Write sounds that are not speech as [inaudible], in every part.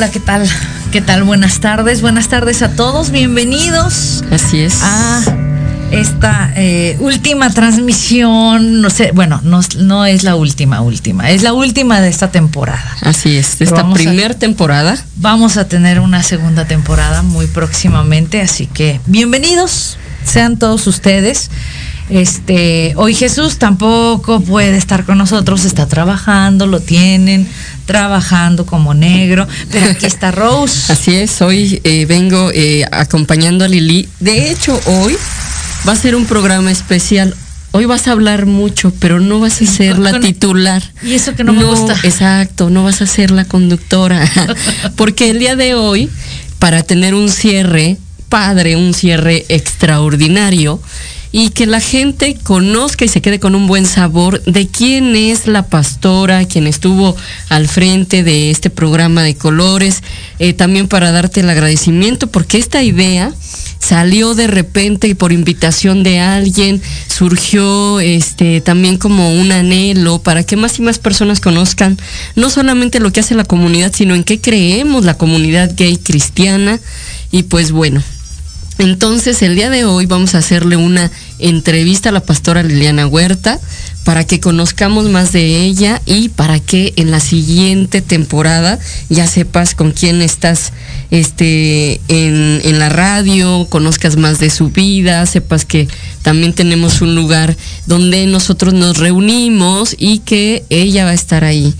Hola, ¿qué tal? ¿Qué tal? Buenas tardes, buenas tardes a todos, bienvenidos. Así es. A esta eh, última transmisión, no sé, bueno, no, no, es la última, última, es la última de esta temporada. Así es, de esta primera temporada. Vamos a tener una segunda temporada muy próximamente, así que bienvenidos sean todos ustedes. Este, hoy Jesús tampoco puede estar con nosotros, está trabajando, lo tienen trabajando como negro, pero aquí está Rose. [laughs] Así es, hoy eh, vengo eh, acompañando a Lili. De hecho, hoy va a ser un programa especial. Hoy vas a hablar mucho, pero no vas a ser la titular. Y eso que no me gusta. [laughs] Exacto, no vas a ser la conductora. [laughs] Porque el día de hoy, para tener un cierre padre, un cierre extraordinario, y que la gente conozca y se quede con un buen sabor de quién es la pastora, quien estuvo al frente de este programa de colores, eh, también para darte el agradecimiento, porque esta idea salió de repente y por invitación de alguien, surgió este también como un anhelo para que más y más personas conozcan no solamente lo que hace la comunidad, sino en qué creemos la comunidad gay cristiana. Y pues bueno, entonces, el día de hoy vamos a hacerle una entrevista a la pastora Liliana Huerta para que conozcamos más de ella y para que en la siguiente temporada ya sepas con quién estás este, en, en la radio, conozcas más de su vida, sepas que también tenemos un lugar donde nosotros nos reunimos y que ella va a estar ahí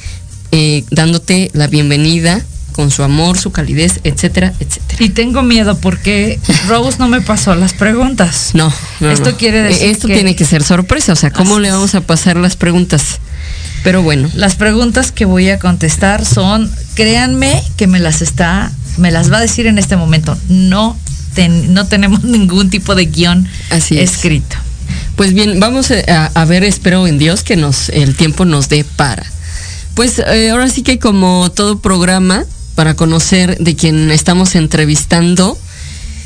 eh, dándote la bienvenida con su amor, su calidez, etcétera, etcétera. Y tengo miedo porque Rose no me pasó las preguntas. No, no esto quiere decir esto tiene que ser sorpresa, o sea, ¿cómo le vamos a pasar las preguntas? Pero bueno, las preguntas que voy a contestar son, créanme que me las está, me las va a decir en este momento. No, no tenemos [laughs] ningún tipo de guion Así escrito. Pues bien, vamos a, a, ver, espero en Dios que nos el tiempo nos dé para. Pues eh, ahora sí que como todo programa, para conocer de quien estamos entrevistando.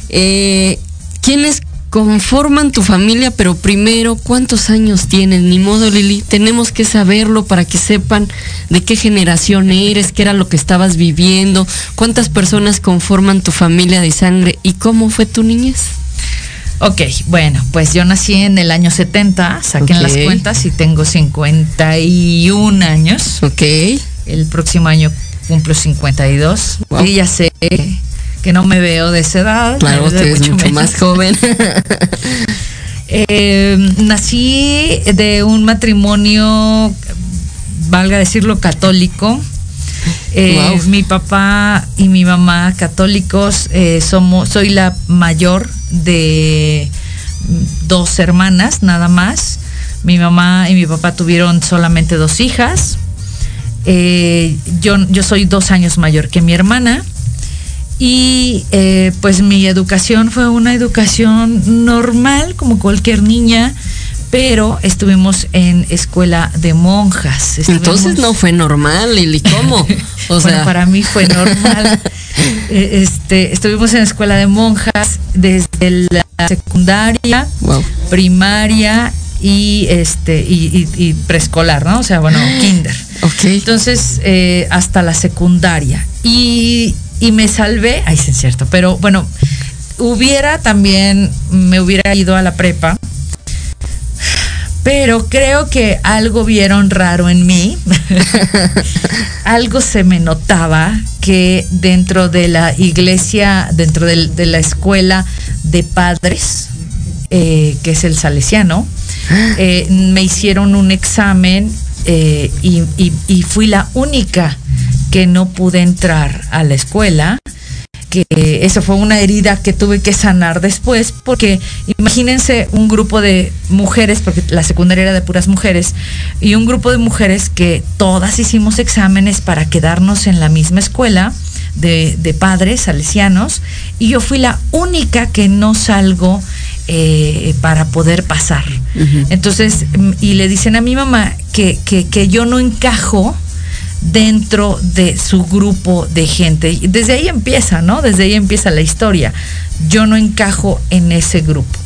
Eh, ¿Quiénes conforman tu familia? Pero primero, ¿cuántos años tienes? Ni modo, Lili, tenemos que saberlo para que sepan de qué generación eres, qué era lo que estabas viviendo, cuántas personas conforman tu familia de sangre y cómo fue tu niñez. Ok, bueno, pues yo nací en el año 70, saquen okay. las cuentas y tengo 51 años. Ok. El próximo año cumplo 52 wow. y ya sé que no me veo de esa edad. Claro, usted es mucho, mucho más joven. [laughs] eh, nací de un matrimonio, valga decirlo, católico. Eh, wow. Mi papá y mi mamá católicos, eh, somos, soy la mayor de dos hermanas, nada más. Mi mamá y mi papá tuvieron solamente dos hijas. Eh, yo, yo soy dos años mayor que mi hermana y eh, pues mi educación fue una educación normal como cualquier niña pero estuvimos en escuela de monjas. Estuvimos... Entonces no fue normal, Lili, ¿cómo? [laughs] O bueno, sea... para mí fue normal. [laughs] este, estuvimos en escuela de monjas desde la secundaria, wow. primaria y este y, y, y, preescolar, ¿no? O sea, bueno, kinder. Okay. Entonces, eh, hasta la secundaria. Y, y me salvé, ay, sí es cierto, pero bueno, hubiera también, me hubiera ido a la prepa, pero creo que algo vieron raro en mí. [laughs] algo se me notaba que dentro de la iglesia, dentro de, de la escuela de padres, eh, que es el salesiano. [gasps] Eh, me hicieron un examen eh, y, fui la única que no pude entrar a la escuela que eso fue una herida que tuve que sanar después, porque imagínense un grupo de mujeres, porque la secundaria era de puras mujeres, y un grupo de mujeres que todas hicimos exámenes para quedarnos en la misma escuela de, padres salesianos, y yo fui la única que no salgo eh, para poder pasar. Entonces, y le dicen a mi mamá que, que, que yo no encajo dentro de su grupo de gente. Desde ahí empieza, ¿no? Desde ahí empieza la historia. Yo no encajo en ese grupo.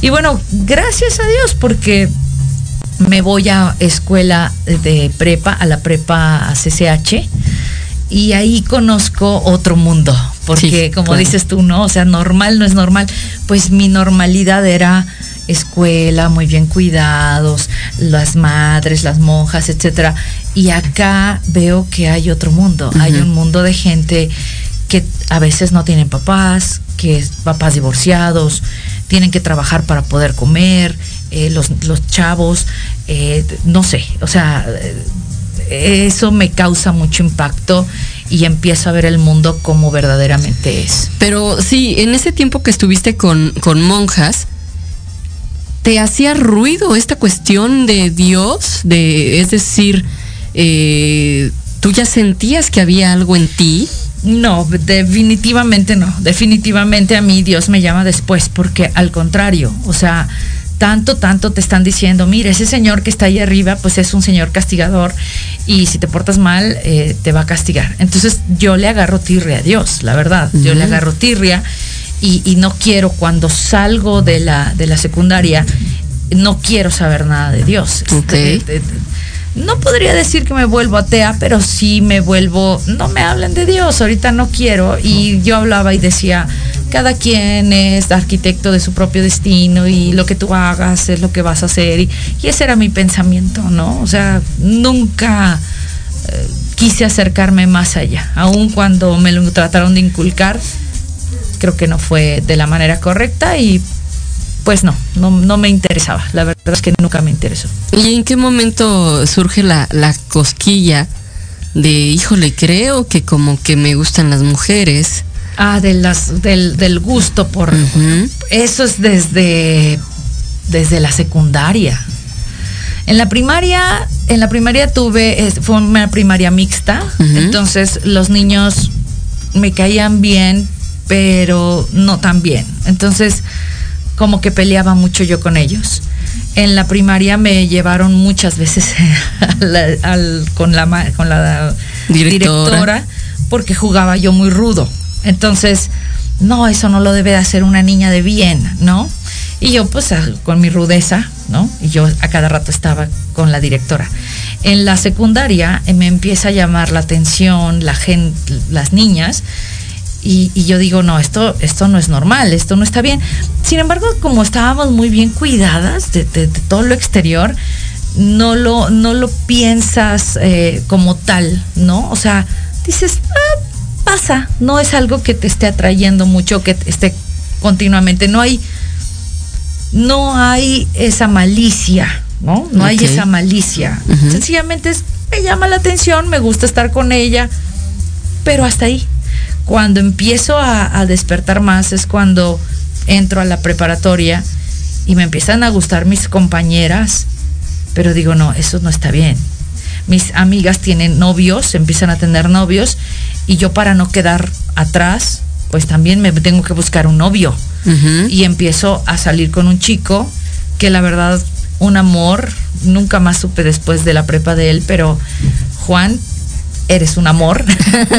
Y bueno, gracias a Dios porque me voy a escuela de prepa, a la prepa CCH, y ahí conozco otro mundo, porque como dices tú, ¿no? O sea, normal no es normal. Pues mi normalidad era escuela, muy bien cuidados, las madres, las monjas, etcétera. Y acá veo que hay otro mundo, hay un mundo de gente que a veces no tienen papás, que papás divorciados, tienen que trabajar para poder comer, eh, los, los, chavos, eh, no sé, o sea, eso me causa mucho impacto y empiezo a ver el mundo como verdaderamente es. Pero sí, en ese tiempo que estuviste con, con monjas, ¿te hacía ruido esta cuestión de Dios? De, es decir, eh, ¿tú ya sentías que había algo en ti? No, definitivamente no. Definitivamente a mí Dios me llama después, porque al contrario, o sea, tanto, tanto te están diciendo, mire, ese señor que está ahí arriba, pues es un señor castigador y si te portas mal, eh, te va a castigar. Entonces yo le agarro tirria a Dios, la verdad, yo le agarro tirria y, no quiero cuando salgo de la, de la secundaria, no quiero saber nada de Dios. Este, no podría decir que me vuelvo atea, pero sí me vuelvo, no me hablen de Dios, ahorita no quiero. Y yo hablaba y decía, cada quien es arquitecto de su propio destino y lo que tú hagas es lo que vas a hacer. Y, ese era mi pensamiento, ¿no? O sea, nunca eh, quise acercarme más allá, aun cuando me lo trataron de inculcar creo que no fue de la manera correcta y pues no, no, me interesaba. La verdad es que nunca me interesó. ¿Y en qué momento surge la, cosquilla de, híjole, creo que como que me gustan las mujeres? Ah, de las, del, gusto por... Eso es desde, desde la secundaria. En la primaria, en la primaria tuve, fue una primaria mixta, entonces los niños me caían bien, pero no tan bien. Entonces, como que peleaba mucho yo con ellos. En la primaria me llevaron muchas veces [laughs] con la, con la directora. porque jugaba yo muy rudo. Entonces, no, eso no lo debe de hacer una niña de bien, ¿no? Y yo pues con mi rudeza, ¿no? Y yo a cada rato estaba con la directora. En la secundaria me empieza a llamar la atención la gente, las niñas y, yo digo, no, esto, esto no es normal, esto no está bien. Sin embargo, como estábamos muy bien cuidadas de, todo lo exterior, no lo, no lo piensas eh, como tal, ¿no? O sea, dices, ah, pasa, no es algo que te esté atrayendo mucho, que esté continuamente, no hay, no hay esa malicia, ¿no? No hay esa malicia. Sencillamente es, me llama la atención, me gusta estar con ella, pero hasta ahí. Cuando empiezo a, despertar más es cuando entro a la preparatoria y me empiezan a gustar mis compañeras, pero digo, no, eso no está bien. Mis amigas tienen novios, empiezan a tener novios, y yo para no quedar atrás, pues también me tengo que buscar un novio. Y empiezo a salir con un chico que la verdad, un amor, nunca más supe después de la prepa de él, pero Juan eres un amor,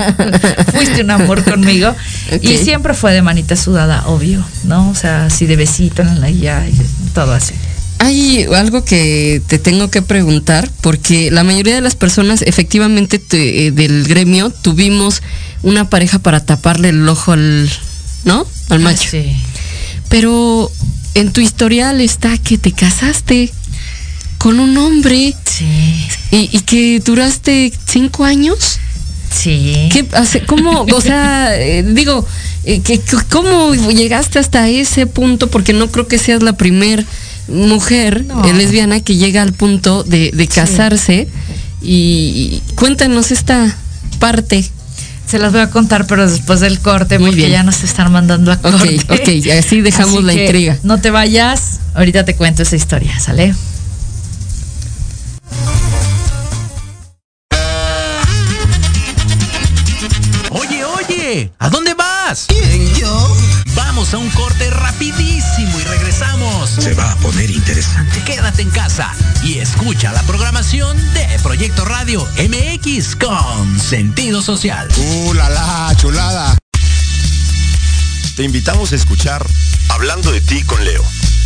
[laughs] fuiste un amor conmigo. Y siempre fue de manita sudada, obvio, ¿no? O sea, así de besito en la ya, y todo así. Hay algo que te tengo que preguntar, porque la mayoría de las personas efectivamente eh, del gremio tuvimos una pareja para taparle el ojo al, ¿no? Al ah, macho. sí. Pero en tu historial está que te casaste con un hombre. Sí. ¿Y, que duraste cinco años? Sí. ¿Qué hace? ¿Cómo? O sea, eh, digo, eh, que, ¿cómo llegaste hasta ese punto? Porque no creo que seas la primer mujer eh, lesbiana que llega al punto de, casarse. Y, cuéntanos esta parte. Se las voy a contar, pero después del corte, Muy porque bien. ya nos están mandando a corte. Ok, ok, así dejamos la intriga. No te vayas, ahorita te cuento esa historia, ¿sale? ¿A dónde vas? ¿Quién, yo? Vamos a un corte rapidísimo y regresamos. Se va a poner interesante. Quédate en casa y escucha la programación de Proyecto Radio MX con sentido social. ¡Uh, la, la chulada! Te invitamos a escuchar Hablando de ti con Leo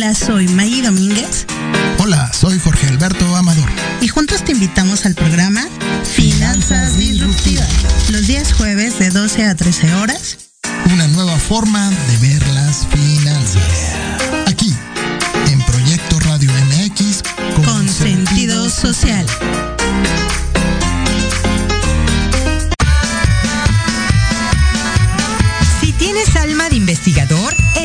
Hola, soy Maggie Domínguez. Hola, soy Jorge Alberto Amador. Y juntos te invitamos al programa Finanzas Disruptivas. Los días jueves de 12 a 13 horas. Una nueva forma de ver las finanzas. Aquí, en Proyecto Radio MX con, sentido social.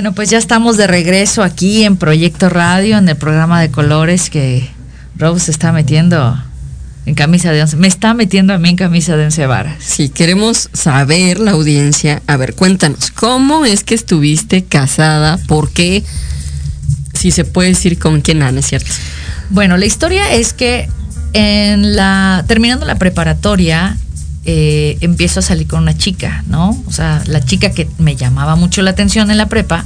Bueno, pues ya estamos de regreso aquí en Proyecto Radio, en el programa de colores que Rose se está metiendo en camisa de once. Me está metiendo a mí en camisa de once varas. Sí, queremos saber la audiencia. A ver, cuéntanos, ¿cómo es que estuviste casada? ¿Por qué? Si se puede decir con quién, Ana, es cierto. Bueno, la historia es que en la terminando la preparatoria eh, empiezo a salir con una chica, ¿no? O sea, la chica que me llamaba mucho la atención en la prepa,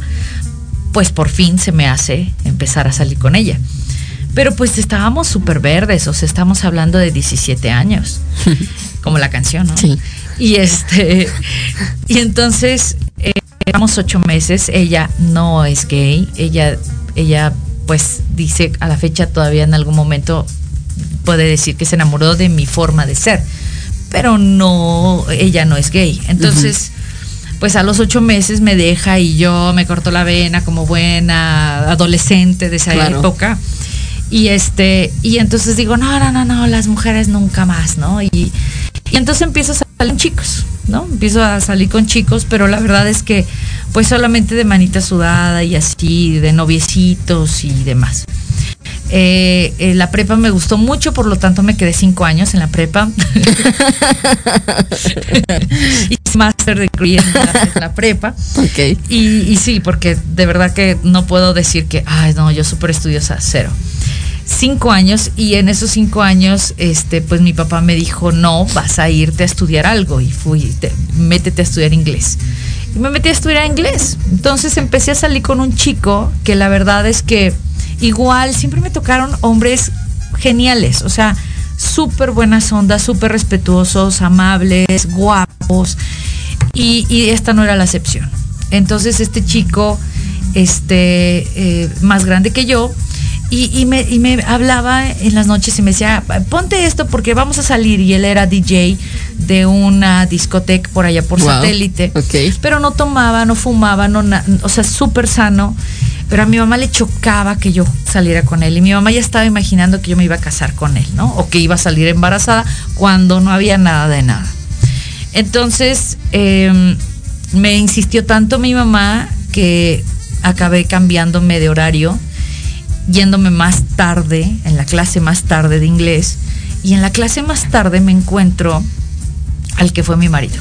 pues por fin se me hace empezar a salir con ella. Pero pues estábamos súper verdes, o sea, estamos hablando de 17 años, [laughs] como la canción, ¿no? Sí. Y este, y entonces, eh, llevamos ocho meses, ella no es gay, ella, ella pues dice a la fecha todavía en algún momento puede decir que se enamoró de mi forma de ser pero no, ella no es gay. Entonces, pues a los ocho meses me deja y yo me corto la vena como buena adolescente de esa época. Y este, y entonces digo, no, no, no, no, las mujeres nunca más, ¿no? Y, y entonces empiezo a salir chicos, ¿no? Empiezo a salir con chicos, pero la verdad es que, pues solamente de manita sudada y así, de noviecitos y demás. Eh, eh, la prepa me gustó mucho, por lo tanto me quedé cinco años en la prepa. [laughs] [laughs] Hice máster de en la, prepa. Okay. Y, y, sí, porque de verdad que no puedo decir que, ay, no, yo súper estudiosa, cero. Cinco años y en esos cinco años, este, pues mi papá me dijo, no, vas a irte a estudiar algo y fui, métete a estudiar inglés. Y me metí a estudiar inglés. Entonces empecé a salir con un chico que la verdad es que igual siempre me tocaron hombres geniales, o sea, súper buenas ondas, súper respetuosos, amables, guapos, y, esta no era la excepción. Entonces este chico, este, eh, más grande que yo, y, me, y, me, hablaba en las noches y me decía, ponte esto porque vamos a salir. Y él era DJ de una discoteca por allá por satélite. Pero no tomaba, no fumaba, no o sea, súper sano. Pero a mi mamá le chocaba que yo saliera con él. Y mi mamá ya estaba imaginando que yo me iba a casar con él, ¿no? O que iba a salir embarazada cuando no había nada de nada. Entonces, em, me insistió tanto mi mamá que acabé cambiándome de horario yéndome más tarde, en la clase más tarde de inglés, y en la clase más tarde me encuentro al que fue mi marido.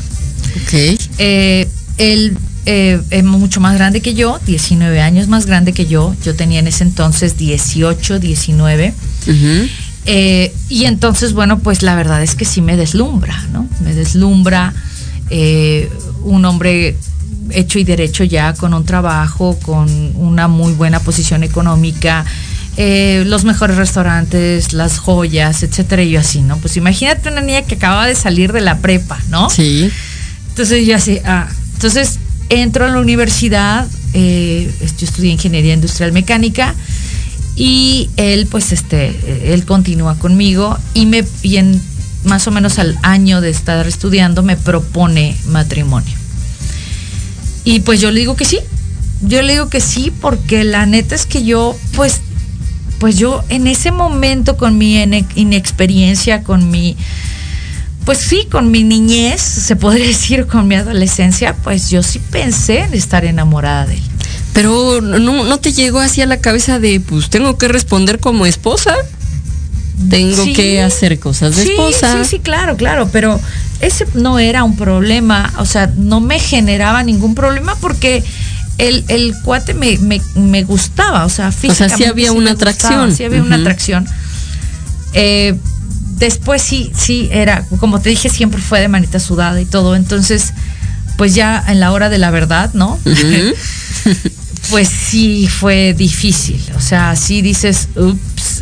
Ok. Eh, él eh, es mucho más grande que yo, 19 años más grande que yo. Yo tenía en ese entonces 18, 19. Ujú. Eh, y entonces, bueno, pues la verdad es que sí me deslumbra, ¿no? Me deslumbra un hombre hecho y derecho ya con un trabajo, con una muy buena posición económica, eh, los mejores restaurantes, las joyas, etcétera, y yo así, ¿no? Pues imagínate una niña que acaba de salir de la prepa, ¿no? Sí. Entonces yo así, ah, entonces entro a la universidad, eh, yo estudié ingeniería industrial mecánica y él pues este, él continúa conmigo y me y en más o menos al año de estar estudiando me propone matrimonio. Y pues yo le digo que sí, yo le digo que sí porque la neta es que yo pues pues yo en ese momento con mi ine- inexperiencia, con mi pues sí, con mi niñez, se podría [laughs] decir, con mi adolescencia, pues yo sí pensé en estar enamorada de él. Pero no, no te llegó así a la cabeza de, pues tengo que responder como esposa. Tengo Sí. que hacer cosas de sí, esposa. Sí, sí, claro, claro, pero ese no era un problema, o sea, no me generaba ningún problema porque el, el cuate me, me, me gustaba, o sea, sí físicamente había me una gustaba, atracción. Sí había una atracción. Eh, después sí, sí, era, como te dije, siempre fue de manita sudada y todo, entonces, pues ya en la hora de la verdad, ¿no? [laughs] Pues sí fue difícil. O sea, sí dices, ups,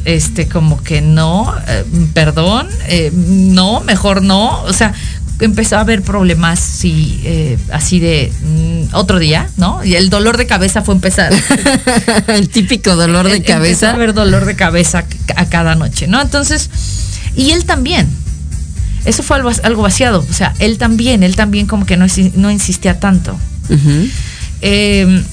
este, como que no, eh, perdón, eh, no, mejor no. O sea, empezó a haber problemas, sí, eh, así de mm, otro día, ¿no? Y el dolor de cabeza fue empezar. [laughs] el típico dolor de Em- empezó cabeza. a haber dolor de cabeza a cada noche, ¿no? Entonces, y él también. Eso fue algo, algo vaciado. O sea, él también, él también como que no, no insistía tanto. Eh,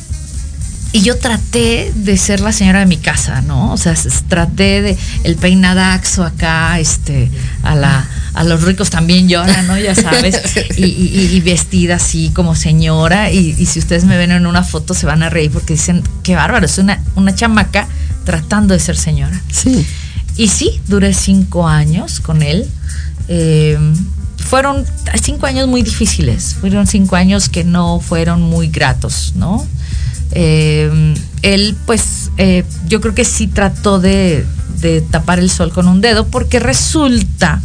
y yo traté de ser la señora de mi casa, ¿no? O sea, traté de el peinadaxo acá, este, a la, a los ricos también lloran, ¿no? Ya sabes, [laughs] y, y- y vestida así como señora, y, y si ustedes me ven en una foto se van a reír porque dicen, qué bárbaro, es una, una chamaca tratando de ser señora. Sí. Y sí, duré cinco años con él. Eh, fueron cinco años muy difíciles, fueron cinco años que no fueron muy gratos, ¿no? Eh, él, pues, eh, yo creo que sí trató de, de tapar el sol con un dedo, porque resulta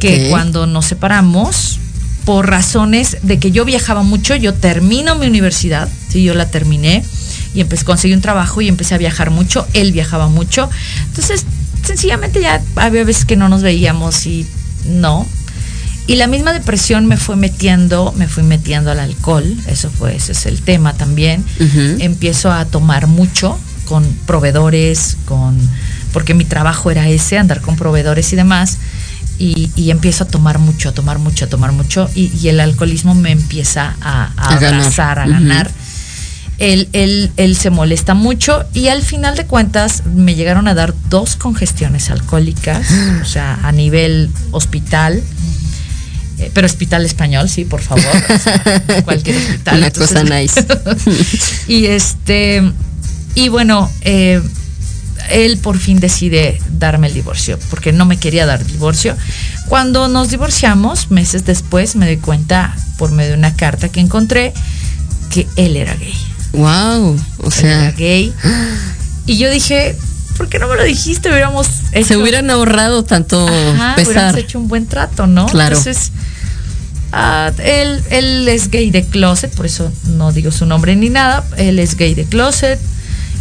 que cuando nos separamos, por razones de que yo viajaba mucho, yo termino mi universidad, sí, yo la terminé y empecé, conseguí un trabajo y empecé a viajar mucho, él viajaba mucho, entonces sencillamente ya había veces que no nos veíamos y no. Y la misma depresión me fue metiendo, me fui metiendo al alcohol, eso fue, ese es el tema también. Empiezo a tomar mucho con proveedores, con porque mi trabajo era ese, andar con proveedores y demás. Y, y empiezo a tomar mucho, a tomar mucho, a tomar mucho, y, y el alcoholismo me empieza a, a A ganar. abrazar, a ganar. Él, él, él se molesta mucho y al final de cuentas me llegaron a dar dos congestiones alcohólicas, [gasps] o sea, a nivel hospital, eh, pero hospital español, sí, por favor, o sea, cualquier hospital. Una cosa nice. [laughs] y este, y bueno, eh, él por fin decide darme el divorcio, porque no me quería dar divorcio. Cuando nos divorciamos, meses después, me doy cuenta por medio de una carta que encontré que él era gay. Wow. O Él era sea, gay. [gasps] Y yo dije, ¿por qué no me lo dijiste? Hubiéramos hecho, se hubieran ahorrado tanto Ajá, pesar. hubiéramos hecho un buen trato, ¿no? Claro. Entonces, ah, él, él es gay de closet, por eso no digo su nombre ni nada. Él es gay de closet.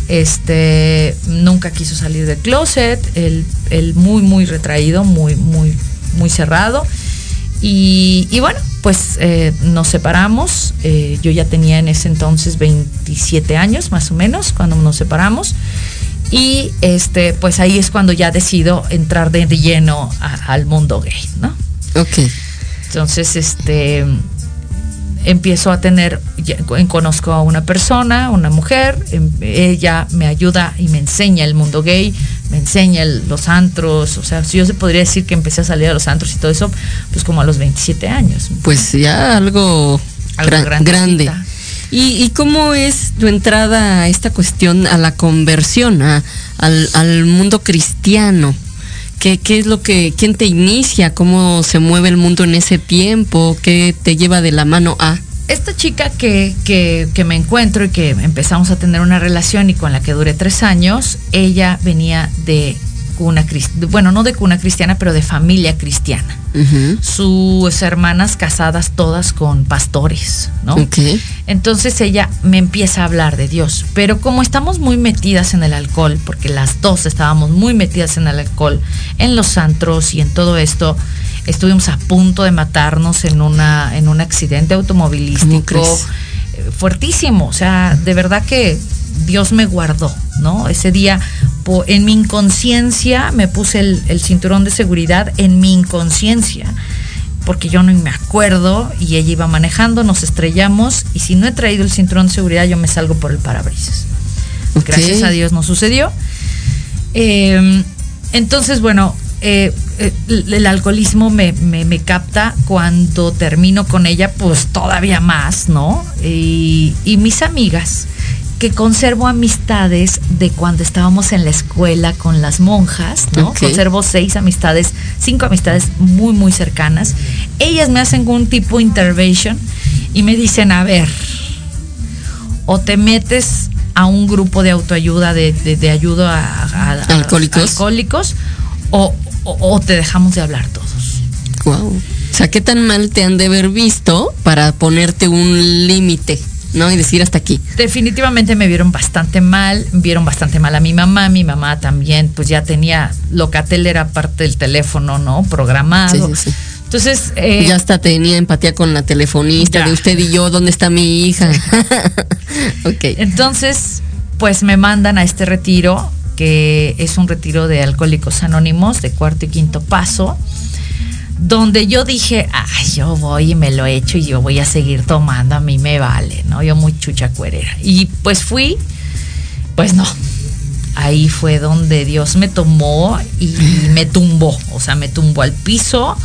Este nunca quiso salir del closet. Él, él muy, muy retraído, muy, muy, muy cerrado. Y, y bueno, pues eh, nos separamos. Eh, yo ya tenía en ese entonces 27 años, más o menos, cuando nos separamos. Y este, pues ahí es cuando ya decido entrar de lleno a- al mundo gay, ¿no? Ok. Entonces, este empiezo a tener, ya- conozco a una persona, una mujer, em- ella me ayuda y me enseña el mundo gay, me enseña el- los antros, o sea, si yo se podría decir que empecé a salir a los antros y todo eso, pues como a los 27 años. Pues ya algo, Algo gran- grande. ¿Y, cómo es tu entrada a esta cuestión, a la conversión, al, mundo cristiano? ¿Qué, ¿Qué, es lo que, quién te inicia? ¿Cómo se mueve el mundo en ese tiempo? ¿Qué te lleva de la mano a? Esta chica que, que, que me encuentro y que empezamos a tener una relación y con la que duré tres años, ella venía de cuna bueno, no de cuna cristiana, pero de familia cristiana. Sus hermanas casadas todas con pastores, ¿no? Entonces ella me empieza a hablar de Dios, pero como estamos muy metidas en el alcohol, porque las dos estábamos muy metidas en el alcohol, en los antros y en todo esto, estuvimos a punto de matarnos en una en un accidente automovilístico eh, fuertísimo, o sea, de verdad que Dios me guardó, ¿no? Ese día en mi inconsciencia me puse el, cinturón de seguridad en mi inconsciencia porque yo no me acuerdo y ella iba manejando, nos estrellamos y si no he traído el cinturón de seguridad yo me salgo por el parabrisas. Gracias a Dios no sucedió. Em, entonces, bueno, eh, eh, el alcoholismo me, capta cuando termino con ella, pues todavía más, ¿no? y mis amigas conservo amistades de cuando estábamos en la escuela con las monjas, ¿no? Conservo seis amistades, cinco amistades muy, muy cercanas. Ellas me hacen un tipo intervention y me dicen, a ver, o te metes a un grupo de autoayuda, de, ayuda a, alcohólicos, o, o, te dejamos de hablar todos. Wow. O sea, ¿qué tan mal te han de haber visto para ponerte un límite? ¿No? Y decir hasta aquí. Definitivamente me vieron bastante mal, vieron bastante mal a mi mamá, mi mamá también, pues ya tenía, Locatel era parte del teléfono, ¿no? Programado. Entonces. Eh, ya hasta tenía empatía con la telefonista de usted y yo, ¿dónde está mi hija? [laughs] ok. Entonces, pues me mandan a este retiro, que es un retiro de alcohólicos anónimos de cuarto y quinto paso donde yo dije, ay, yo voy y me lo he hecho y yo voy a seguir tomando, a mí me vale, ¿no? Yo muy chucha cuerera. Y pues fui, pues no. Ahí fue donde Dios me tomó y me tumbó, o sea, me tumbó al piso,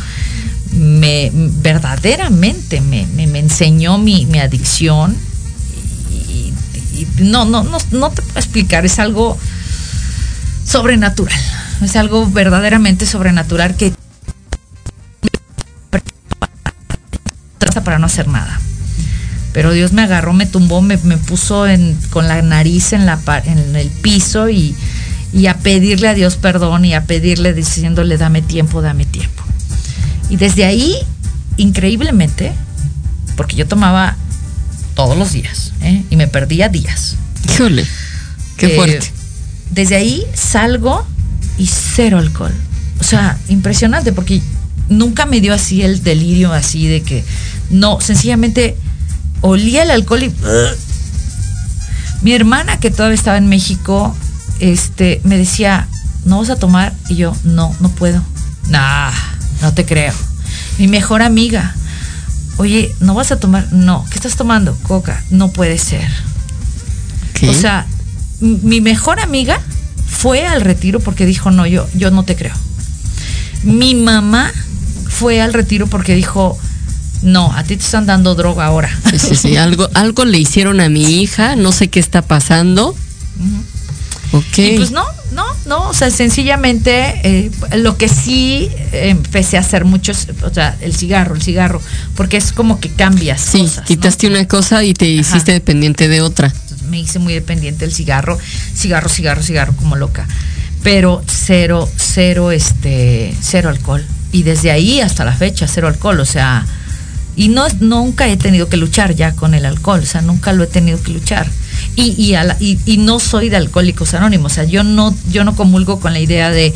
me verdaderamente me, me, enseñó mi, mi adicción. Y, no, no, no, no te puedo explicar, es algo sobrenatural, es algo verdaderamente sobrenatural que para no hacer nada. Pero Dios me agarró, me tumbó, me, puso en, con la nariz en, la, en el piso y, a pedirle a Dios perdón y a pedirle diciéndole dame tiempo, dame tiempo. Y desde ahí, increíblemente, porque yo tomaba todos los días ¿eh? y me perdía días. Híjole, qué eh, fuerte. Desde ahí salgo y cero alcohol. O sea, impresionante porque nunca me dio así el delirio así de que no, sencillamente olía el alcohol y mi hermana que todavía estaba en México este me decía, "¿No vas a tomar?" y yo, "No, no puedo." Nah, no te creo. Mi mejor amiga, "Oye, ¿no vas a tomar?" "No, ¿qué estás tomando?" "Coca." "No puede ser." O sea, mi mejor amiga fue al retiro porque dijo, "No, yo yo no te creo." Mi mamá fue al retiro porque dijo, no, a ti te están dando droga ahora. Sí, sí, sí. Algo, algo le hicieron a mi hija, no sé qué está pasando. Ok. Y pues no, no, no, o sea, sencillamente eh, lo que sí empecé a hacer mucho es, o sea, el cigarro, el cigarro, porque es como que cambias. Sí, quitaste una cosa y te hiciste dependiente de otra. me hice muy dependiente del cigarro, cigarro, cigarro, cigarro, como loca. Pero cero, cero, este, cero alcohol y desde ahí hasta la fecha cero alcohol, o sea, y no nunca he tenido que luchar ya con el alcohol, o sea, nunca lo he tenido que luchar. Y, y, y, no soy de alcohólicos anónimos, o sea, yo no, yo no comulgo con la idea de,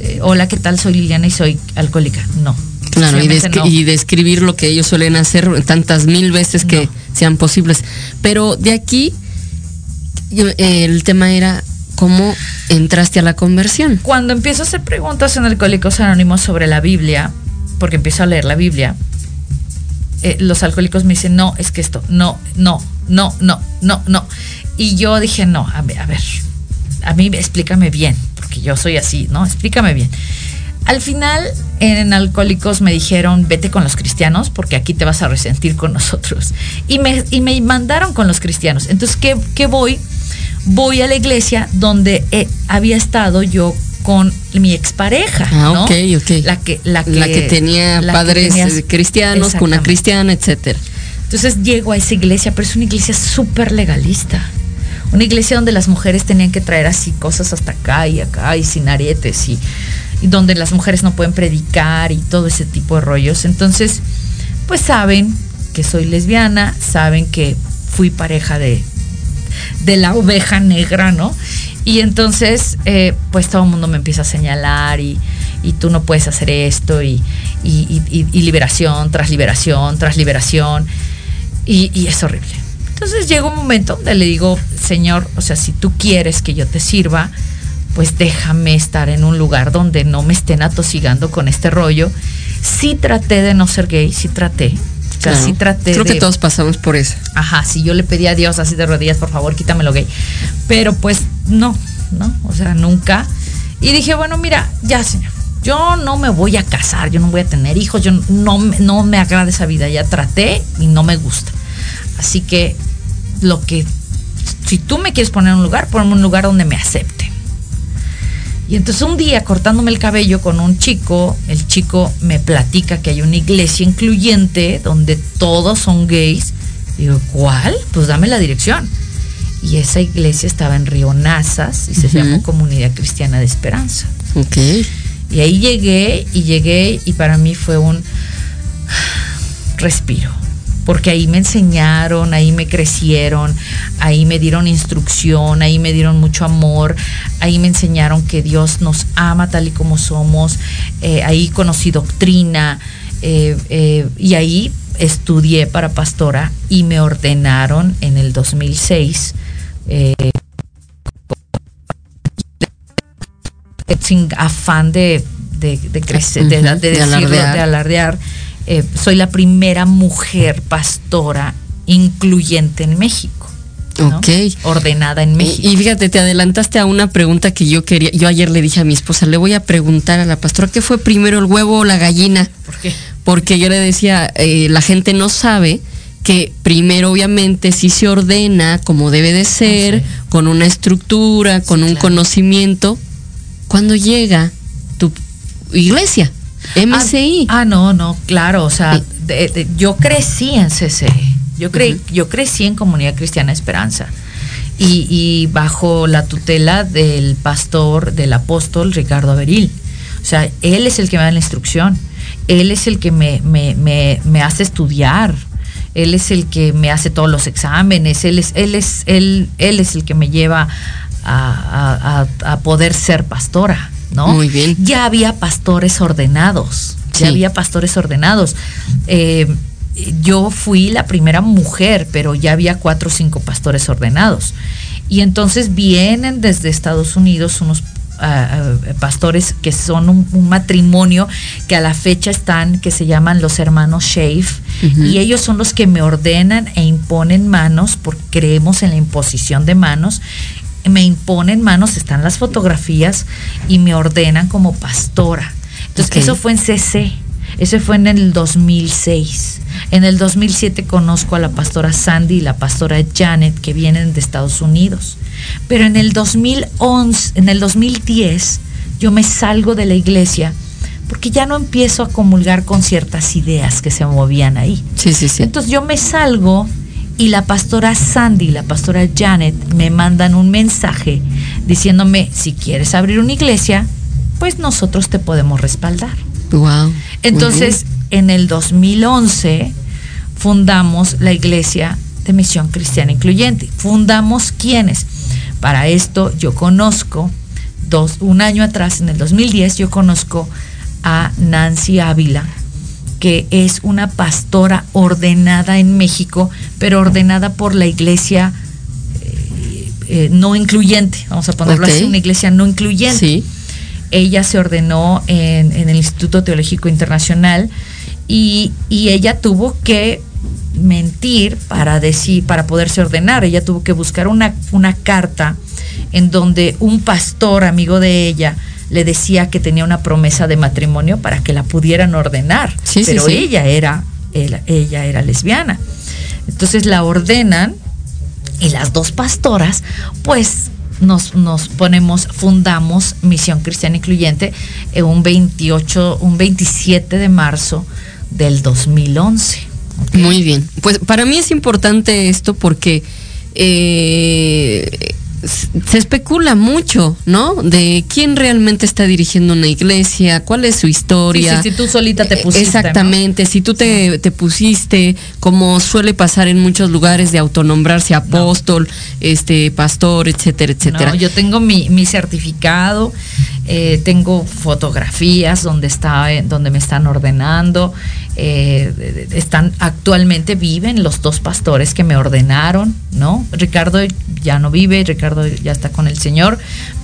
eh, hola, ¿qué tal? Soy Liliana y soy alcohólica. No. Claro, y, describir lo que ellos suelen hacer tantas mil veces que sean posibles. Pero de aquí, el tema era ¿Cómo entraste a la conversión? Cuando empiezo a hacer preguntas en Alcohólicos Anónimos sobre la Biblia, porque empiezo a leer la Biblia, eh, los alcohólicos me dicen, no, es que esto, no, no, no, no, no, no. Y yo dije, no, a ver, a ver, a mí explícame bien, porque yo soy así, ¿no? Explícame bien. al final en Alcohólicos me dijeron, vete con los cristianos porque aquí te vas a resentir con nosotros. Y me, y me mandaron con los cristianos. Entonces, ¿qué, voy? Voy a la iglesia donde había estado yo con mi expareja. Ah, ¿no? ok, ok. La que, la que, La que tenía la que padres tenía- eh, cristianos, con una Exactamente. cristiana, etcétera. Entonces llego a esa iglesia, pero es una iglesia súper legalista. Una iglesia donde las mujeres tenían que traer así cosas hasta acá y acá y sin aretes y, y donde las mujeres no pueden predicar y todo ese tipo de rollos. Entonces, pues saben que soy lesbiana, saben que fui pareja de, de la oveja negra, ¿no? Y entonces, eh, pues todo el mundo me empieza a señalar y, y tú no puedes hacer esto y, y- y- liberación tras liberación tras liberación y, y es horrible. Entonces llega un momento donde le digo, Señor, o sea, si tú quieres que yo te sirva, pues déjame estar en un lugar donde no me estén atosigando con este rollo. Sí traté de no ser gay, sí traté. O sea, Claro. sí traté Creo de... que todos pasamos por eso. Ajá, si yo le pedí a Dios así de rodillas, por favor, quítamelo gay. Pero pues no, ¿no? O sea, nunca. Y dije, bueno, mira, ya, señor. Yo no me voy a casar, yo no voy a tener hijos, yo no, me- no me agrada esa vida. Ya traté y no me gusta. Así que lo que, si tú me quieres poner en un lugar, ponme un lugar donde me acepten. Y entonces un día cortándome el cabello con un chico, el chico me platica que hay una iglesia incluyente donde todos son gays. Digo, ¿cuál? Pues dame la dirección. Y esa iglesia estaba en Río Nazas y se Ujú. llamó Comunidad Cristiana de Esperanza. Ok. Y ahí llegué y llegué y para mí fue un [sighs] respiro. Porque ahí me enseñaron, ahí me crecieron, ahí me dieron instrucción, ahí me dieron mucho amor, ahí me enseñaron que Dios nos ama tal y como somos, eh, ahí conocí doctrina eh, eh, y ahí estudié para pastora y me ordenaron en el 2006 eh, sin afán de, de, de crecer, de, Ujú, de de decirlo, alardear. de alardear. Eh, soy la primera mujer pastora incluyente en México. ¿no? Ok. Ordenada en México. Y, y fíjate, te adelantaste a una pregunta que yo quería. Yo ayer le dije a mi esposa, le voy a preguntar a la pastora, ¿qué fue primero, el huevo o la gallina? ¿Por qué? Porque yo le decía, eh, la gente no sabe que primero obviamente sí se ordena como debe de ser, sí. con una estructura, con un claro. conocimiento, cuando llega tu iglesia, MCI. Ah, ah, no, no, claro, o sea, de- de- yo crecí en CC, yo, cre- yo crecí en Comunidad Cristiana Esperanza. Y, y bajo la tutela del pastor, del apóstol Ricardo Averil. O sea, él es el que me da la instrucción, él es el que me, me, me, me hace estudiar, él es el que me hace todos los exámenes, él es, él es, él, él es el que me lleva a, a- a- a poder ser pastora, ¿no? Muy bien. Ya había pastores ordenados, Sí. ya había pastores ordenados. Eh, yo fui la primera mujer, pero ya había cuatro o cinco pastores ordenados. Y entonces vienen desde Estados Unidos unos ah, ah, pastores que son un, un matrimonio que a la fecha están, que se llaman los hermanos Shave, Ujú. y ellos son los que me ordenan e imponen manos, porque creemos en la imposición de manos. Me imponen manos, están las fotografías y me ordenan como pastora. Entonces, eso fue en CC. Eso fue en el 2006. En el 2007 conozco a la pastora Sandy y la pastora Janet que vienen de Estados Unidos. Pero en el 2011, en el 2010, yo me salgo de la iglesia porque ya no empiezo a comulgar con ciertas ideas que se movían ahí. Sí, sí, sí. Entonces yo me salgo y la pastora Sandy y la pastora Janet me mandan un mensaje diciéndome, si quieres abrir una iglesia, pues nosotros te podemos respaldar. wow. Entonces, en el 2011 fundamos la iglesia de misión cristiana incluyente. Fundamos quiénes. Para esto yo conozco, dos, un año atrás, en el 2010, yo conozco a Nancy Ávila, que es una pastora ordenada en México, pero ordenada por la iglesia eh, eh, no incluyente, vamos a ponerlo así, una iglesia no incluyente Sí. ella se ordenó en, en el Instituto Teológico Internacional y, y ella tuvo que mentir para decir, para poderse ordenar. Ella tuvo que buscar una, una carta en donde un pastor amigo de ella le decía que tenía una promesa de matrimonio para que la pudieran ordenar. pero ella era, ella era lesbiana. Entonces la ordenan y las dos pastoras, pues nos, nos, ponemos, fundamos Misión Cristiana Incluyente en un 28, un 27 de marzo del 2011. Muy bien. Pues para mí es importante esto porque eh, se especula mucho, ¿no? De quién realmente está dirigiendo una iglesia, cuál es su historia. si tú solita te pusiste. Exactamente, si tú te, pusiste, como suele pasar en muchos lugares, de autonombrarse apóstol, este pastor, etcétera, etcétera. yo tengo mi, mi certificado, eh, tengo fotografías donde está, donde me están ordenando. Eh, están actualmente viven los dos pastores que me ordenaron, ¿no? Ricardo ya no vive, Ricardo ya está con el Señor,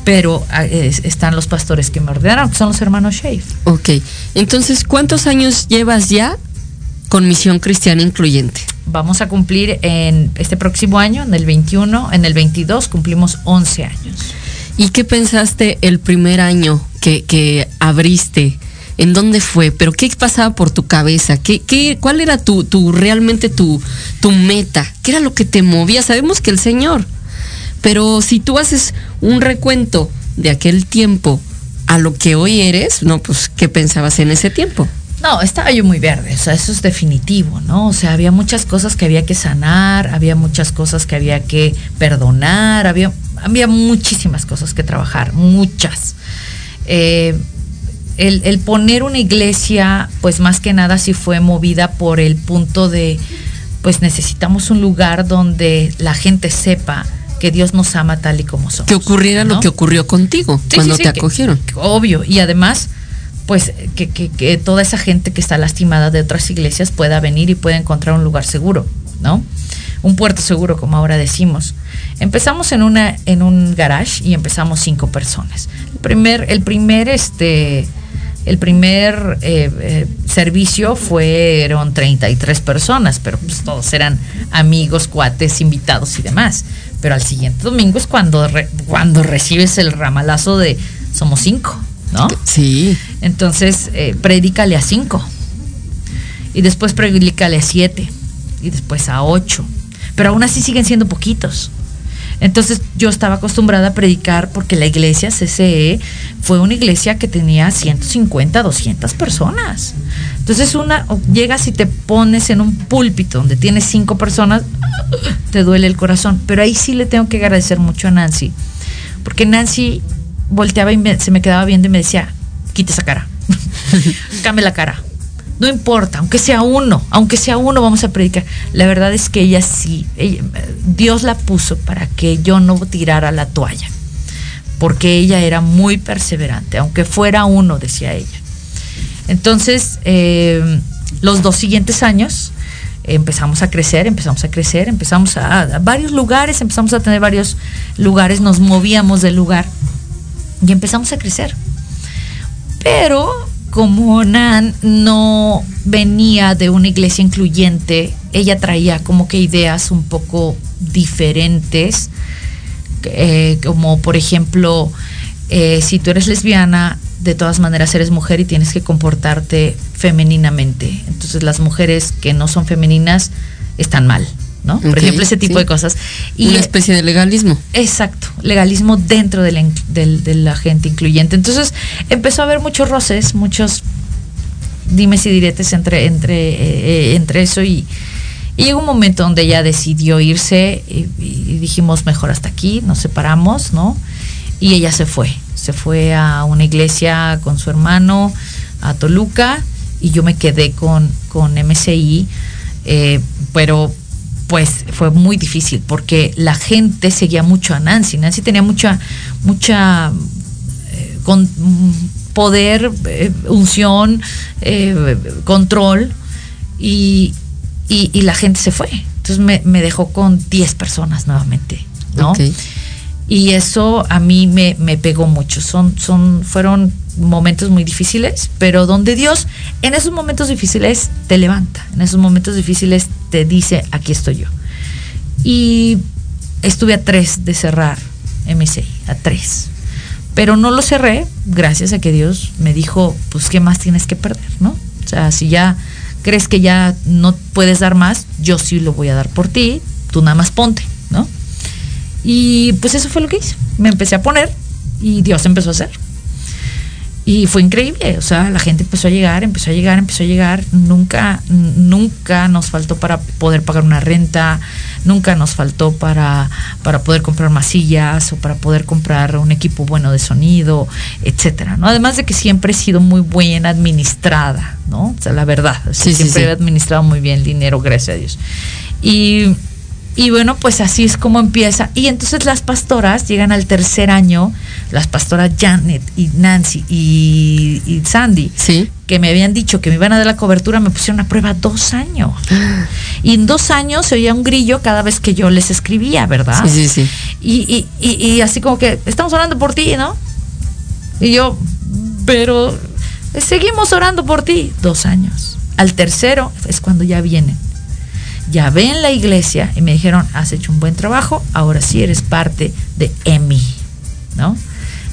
pero ah, están los pastores que me ordenaron, que son los hermanos Shave. Ok, entonces, ¿cuántos años llevas ya con Misión Cristiana Incluyente? Vamos a cumplir en este próximo año, en el 21, en el 22, cumplimos 11 años. ¿Y qué pensaste el primer año que, que abriste? En dónde fue, pero qué pasaba por tu cabeza, qué, qué, cuál era tu, tu realmente tu, tu meta, qué era lo que te movía. Sabemos que el Señor, pero si tú haces un recuento de aquel tiempo a lo que hoy eres, no, pues, ¿qué pensabas en ese tiempo? No, estaba yo muy verde, o sea, eso es definitivo, ¿no? O sea, había muchas cosas que había que sanar, había muchas cosas que había que perdonar, había, había muchísimas cosas que trabajar, muchas. Eh, el, poner una iglesia, pues más que nada sí fue movida por el punto de, pues necesitamos un lugar donde la gente sepa que Dios nos ama tal y como somos. Que ocurriera lo que ocurrió contigo cuando te acogieron. obvio, y además, pues que, que, toda esa gente que está lastimada de otras iglesias pueda venir y pueda encontrar un lugar seguro, ¿no? Un puerto seguro, como ahora decimos. Empezamos en una, en un garage y empezamos cinco personas. El primer, el primer, este, el primer eh, eh, servicio fueron 33 personas, pero pues todos eran amigos, cuates, invitados y demás. Pero al siguiente domingo es cuando, cuando recibes el ramalazo de somos cinco, ¿no? Sí. Entonces, eh, predícale a cinco. Y después predícale a siete. Y después a ocho. Pero aún así siguen siendo poquitos. Entonces yo estaba acostumbrada a predicar porque la iglesia CCE fue una iglesia que tenía 150, 200 personas. Entonces una llegas y te pones en un púlpito donde tienes cinco personas, te duele el corazón. Pero ahí sí le tengo que agradecer mucho a Nancy, porque Nancy volteaba y se me quedaba viendo y me decía, quite esa cara, [laughs] cambie la cara no importa, aunque sea uno, aunque sea uno, vamos a predicar. La verdad es que ella sí, Dios la puso para que yo no tirara la toalla, porque ella era muy perseverante, aunque fuera uno, decía ella. Entonces, eh, los dos siguientes años empezamos a crecer, empezamos a crecer, empezamos a, a, varios lugares, empezamos a tener varios lugares, nos movíamos del lugar y empezamos a crecer. Pero como Nan no venía de una iglesia incluyente, ella traía como que ideas un poco diferentes, eh, como por ejemplo, eh, si tú eres lesbiana, de todas maneras eres mujer y tienes que comportarte femeninamente. Entonces las mujeres que no son femeninas están mal. ¿No? Por ejemplo, ese tipo de cosas. Y Una especie de legalismo. Exacto, legalismo dentro de la, gente incluyente. Entonces empezó a haber muchos roces, muchos dimes y diretes entre, entre, eh, entre eso y, llegó un momento donde ella decidió irse y, y, dijimos mejor hasta aquí, nos separamos, ¿no? Y ella se fue, se fue a una iglesia con su hermano, a Toluca, y yo me quedé con, con MCI, eh, pero pues fue muy difícil porque la gente seguía mucho a Nancy. Nancy tenía mucha, mucha eh, con, poder, eh, unción, eh, control y, la gente se fue. Entonces me, dejó con 10 personas nuevamente, ¿no? Y eso a mí me, me, pegó mucho. Son, son, fueron momentos muy difíciles, pero donde Dios en esos momentos difíciles te levanta, en esos momentos difíciles te dice, aquí estoy yo. Y estuve a tres de cerrar MCI, a tres. Pero no lo cerré, gracias a que Dios me dijo, pues, ¿qué más tienes que perder, no? O sea, si ya crees que ya no puedes dar más, yo sí lo voy a dar por ti, tú nada más ponte, ¿no? Y pues eso fue lo que hice. Me empecé a poner y Dios empezó a hacer. Y fue increíble, o sea, la gente empezó a llegar, empezó a llegar, empezó a llegar. Nunca, nunca nos faltó para poder pagar una renta, nunca nos faltó para, para poder comprar masillas o para poder comprar un equipo bueno de sonido, etcétera, ¿no? Además de que siempre he sido muy buena administrada, ¿no? O sea, la verdad, siempre he administrado muy bien el dinero, gracias a Dios. Y y bueno, pues así es como empieza. Y entonces las pastoras llegan al tercer año, las pastoras Janet y Nancy y, Sandy, ¿Sí? que me habían dicho que me iban a dar la cobertura, me pusieron a prueba dos años. [gasps] Y en dos años se oía un grillo cada vez que yo les escribía, ¿verdad? Sí, sí, sí. Y, y, y así como que, estamos orando por ti, ¿no? Y yo, pero seguimos orando por ti. Dos años. Al tercero es cuando ya vienen ya ven la iglesia y me dijeron, has hecho un buen trabajo, ahora sí eres parte de EMI, ¿no?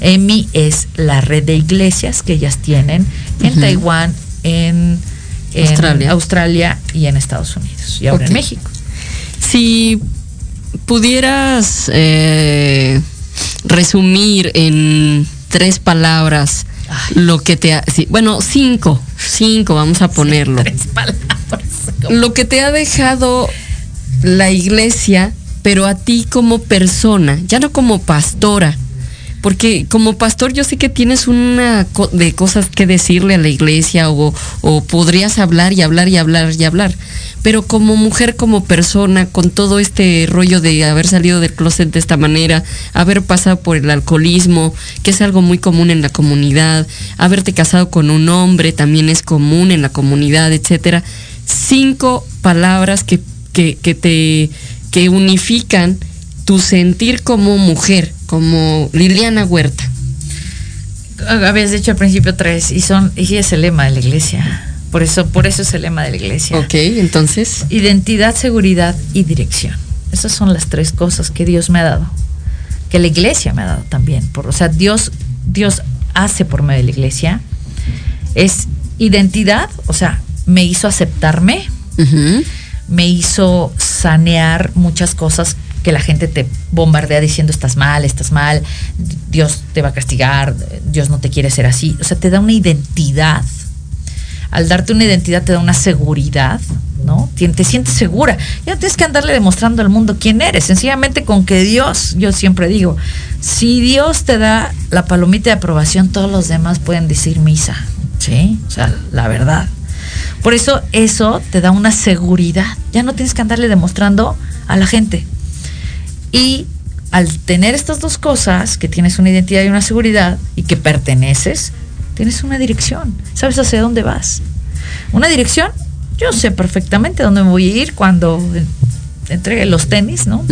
EMI es la red de iglesias que ellas tienen en Taiwán, en, Australia. y en Estados Unidos y ahora en México. Si pudieras eh, resumir en tres palabras lo que te ha, bueno cinco cinco vamos a ponerlo tres palabras lo que te ha dejado la iglesia, pero a ti como persona, ya no como pastora. Porque como pastor yo sé que tienes una de cosas que decirle a la iglesia o, o podrías hablar y hablar y hablar y hablar. Pero como mujer, como persona, con todo este rollo de haber salido del closet de esta manera, haber pasado por el alcoholismo, que es algo muy común en la comunidad, haberte casado con un hombre también es común en la comunidad, etcétera cinco palabras que, que, te que unifican tu sentir como mujer, como Liliana Huerta. Habías dicho al principio tres y son y es el lema de la iglesia. Por eso, por eso es el lema de la iglesia. Ok, entonces. Identidad, seguridad y dirección. Esas son las tres cosas que Dios me ha dado. Que la iglesia me ha dado también. Por, o sea, Dios, Dios hace por medio de la iglesia. Es identidad, o sea, me hizo aceptarme, me hizo sanear muchas cosas que la gente te bombardea diciendo estás mal, estás mal, Dios te va a castigar, Dios no te quiere ser así. O sea, te da una identidad. Al darte una identidad te da una seguridad, ¿no? Te, sientes segura. Ya tienes que andarle demostrando al mundo quién eres. Sencillamente con que Dios, yo siempre digo, si Dios te da la palomita de aprobación, todos los demás pueden decir misa. ¿Sí? O sea, la verdad. Por eso eso te da una seguridad. Ya no tienes que andarle demostrando a la gente. Y al tener estas dos cosas, que tienes una identidad y una seguridad y que perteneces, tienes una dirección. Sabes hacia dónde vas. Una dirección, yo sé perfectamente dónde me voy a ir cuando entregue los tenis, ¿no?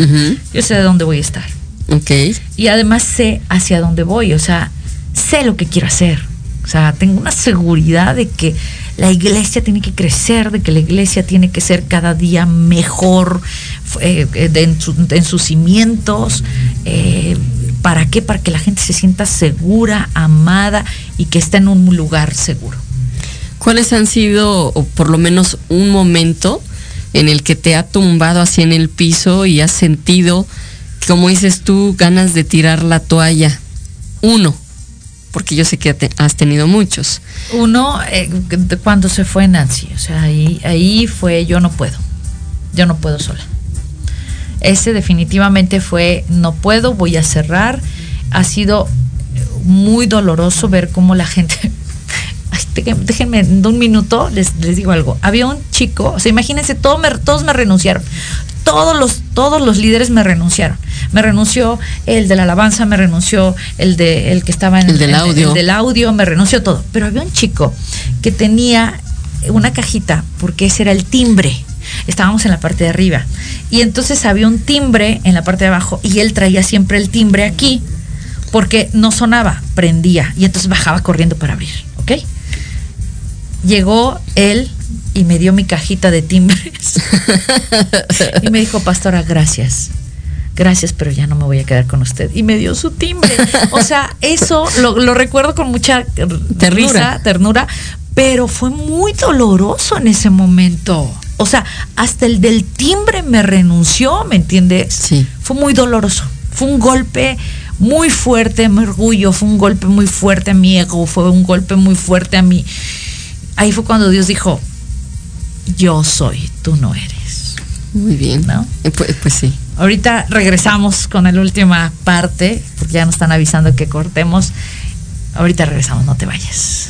Yo sé de dónde voy a estar. Ok. Y además sé hacia dónde voy, o sea, sé lo que quiero hacer. O sea, tengo una seguridad de que la iglesia tiene que crecer, de que la iglesia tiene que ser cada día mejor eh, en, sus cimientos. Eh, ¿Para qué? Para que la gente se sienta segura, amada y que esté en un lugar seguro. ¿Cuáles han sido, o por lo menos un momento, en el que te ha tumbado así en el piso y has sentido, como dices tú, ganas de tirar la toalla? Uno porque yo sé que has tenido muchos. Uno, eh, cuando se fue Nancy, o sea, ahí, ahí fue yo no puedo, yo no puedo sola. Ese definitivamente fue no puedo, voy a cerrar. Ha sido muy doloroso ver cómo la gente [laughs] déjenme de un minuto, les, les, digo algo. Había un chico, o sea, imagínense, todos me, todos me renunciaron todos los, todos los líderes me renunciaron. Me renunció el de la alabanza, me renunció el de el que estaba en el del audio. El del audio, me renunció todo. Pero había un chico que tenía una cajita, porque ese era el timbre. Estábamos en la parte de arriba. Y entonces había un timbre en la parte de abajo y él traía siempre el timbre aquí porque no sonaba, prendía y entonces bajaba corriendo para abrir, ¿ok? Llegó él y me dio mi cajita de timbres. [laughs] y me dijo, pastora, gracias. gracias, pero ya no me voy a quedar con usted. Y me dio su timbre. O sea, eso lo, recuerdo con mucha ternura. ternura, pero fue muy doloroso en ese momento. O sea, hasta el del timbre me renunció, ¿me entiendes? Sí. Fue muy doloroso. Fue un golpe muy fuerte a mi orgullo, fue un golpe muy fuerte a mi ego, fue un golpe muy fuerte a mí. Ahí fue cuando Dios dijo, yo soy, tú no eres. Muy bien. ¿No? Eh, pues, pues, sí. Ahorita regresamos con la última parte, porque ya nos están avisando que cortemos. Ahorita regresamos, no te vayas.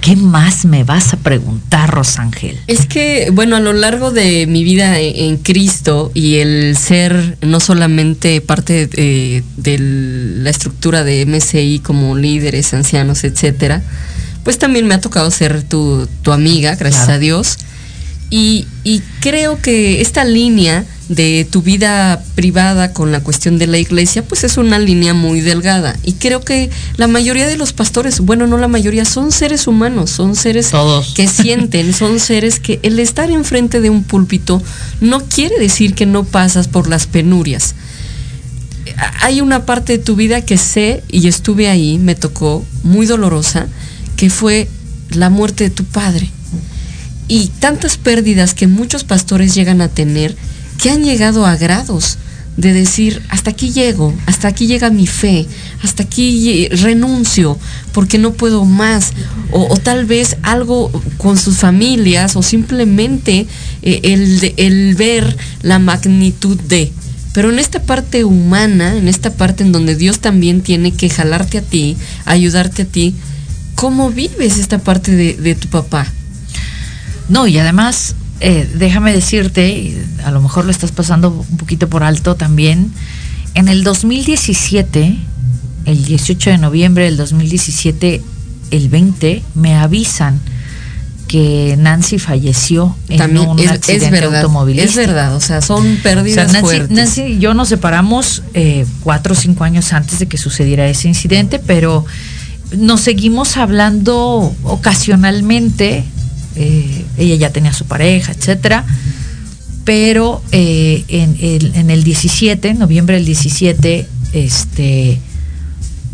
¿Qué más me vas a preguntar, Rosángel? Es que, bueno, a lo largo de mi vida en, Cristo y el ser no solamente parte de, la estructura de MCI como líderes, ancianos, etcétera, pues también me ha tocado ser tu, amiga, gracias a Dios. Y, y creo que esta línea de tu vida privada con la cuestión de la iglesia, pues es una línea muy delgada. Y creo que la mayoría de los pastores, bueno, no la mayoría, son seres humanos, son seres que sienten, [laughs] son seres que el estar enfrente de un púlpito no quiere decir que no pasas por las penurias. Hay una parte de tu vida que sé y estuve ahí, me tocó, muy dolorosa, que fue la muerte de tu padre. Y tantas pérdidas que muchos pastores llegan a tener que han llegado a grados de decir, hasta aquí llego, hasta aquí llega mi fe, hasta aquí renuncio porque no puedo más, o, tal vez algo con sus familias, o simplemente eh, el, el, ver la magnitud de, Pero en esta parte humana, en esta parte en donde Dios también tiene que jalarte a ti, ayudarte a ti, ¿cómo vives esta parte de, tu papá? No, y además, eh, déjame decirte, a lo mejor lo estás pasando un poquito por alto también, en el 2017, el 18 de noviembre del 2017, el 20, me avisan que Nancy falleció en un accidente es verdad, automovilístico. Es verdad, o sea, son pérdidas Nancy, Nancy, y yo nos separamos eh, cuatro o cinco años antes de que sucediera ese incidente, pero nos seguimos hablando ocasionalmente. Eh, ella ya tenía su pareja, etcétera. Pero eh, en, el, en el 17, noviembre del 17, este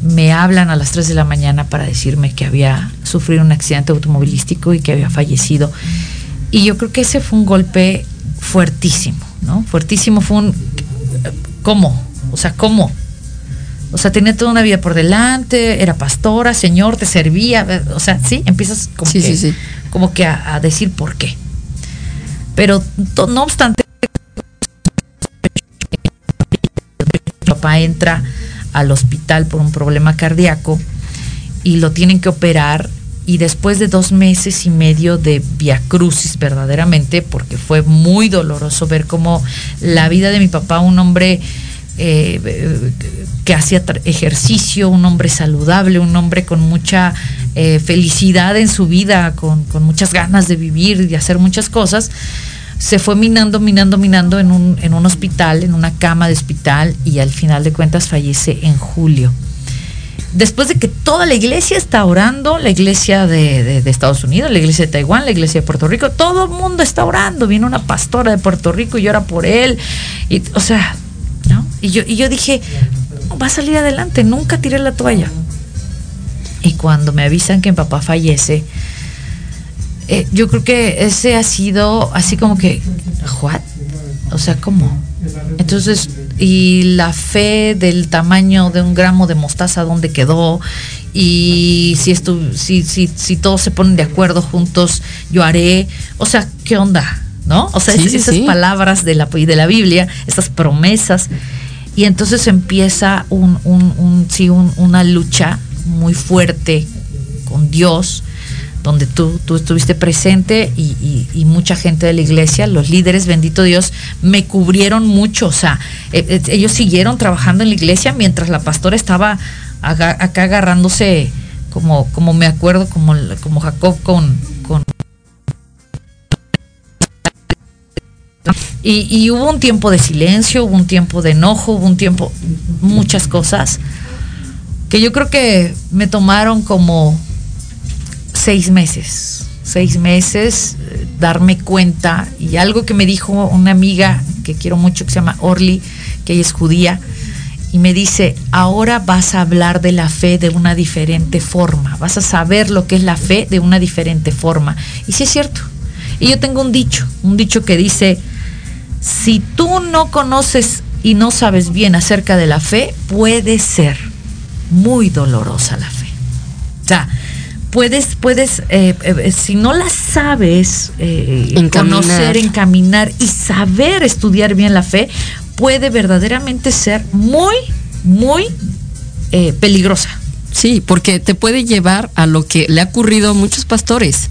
me hablan a las 3 de la mañana para decirme que había sufrido un accidente automovilístico y que había fallecido. Y yo creo que ese fue un golpe fuertísimo, ¿no? Fuertísimo fue un... ¿Cómo? O sea, ¿cómo? O sea, tenía toda una vida por delante, era pastora, Señor, te servía. O sea, sí, empiezas como que, Como que a, decir por qué. Pero no obstante, papá entra al hospital por un problema cardíaco y lo tienen que operar y después de dos meses y medio de viacrucis verdaderamente, porque fue muy doloroso ver cómo la vida de mi papá, un hombre eh, que hacía ejercicio, un hombre saludable, un hombre con mucha eh, felicidad en su vida, con, muchas ganas de vivir y de hacer muchas cosas, se fue minando, minando, minando en un, hospital, en una cama de hospital y al final de cuentas fallece en julio. Después de que toda la iglesia está orando, la iglesia de, Estados Unidos, la iglesia de Taiwán, la iglesia de Puerto Rico, todo el mundo está orando. Viene una pastora de Puerto Rico y ora por él. O sea, ¿no? Y yo, y yo dije, va a salir adelante, nunca tiré la toalla. Y cuando me avisan que mi papá fallece, eh, yo creo que ese ha sido así como que, ¿what? O sea, ¿cómo? Entonces, y la fe del tamaño de un gramo de mostaza, ¿dónde quedó? Y si, esto, si, si, si todos se ponen de acuerdo juntos, yo haré. O sea, ¿qué onda? ¿No? O sea, esas palabras de la, de la Biblia, esas promesas. Y entonces empieza un, un, un, sí, una lucha muy fuerte con Dios donde tú, tú estuviste presente y, mucha gente de la iglesia, los líderes, bendito Dios, me cubrieron mucho. O sea, eh, eh, ellos siguieron trabajando en la iglesia mientras la pastora estaba acá agarrándose, como, como me acuerdo, como, como Jacob con, con y, hubo un tiempo de silencio, hubo un tiempo de enojo, hubo un tiempo, muchas cosas, que yo creo que me tomaron como seis meses, seis meses, eh, darme cuenta y algo que me dijo una amiga que quiero mucho que se llama Orly, que ella es judía, y me dice, ahora vas a hablar de la fe de una diferente forma, vas a saber lo que es la fe de una diferente forma. Y sí es cierto. Y yo tengo un dicho, un dicho que dice, si tú no conoces y no sabes bien acerca de la fe, puede ser muy dolorosa la fe. O sea, puedes, puedes, eh, eh, si no la sabes eh, conocer, encaminar y saber estudiar bien la fe, puede verdaderamente ser muy, muy peligrosa. Sí, porque te puede llevar a lo que le ha ocurrido a muchos pastores.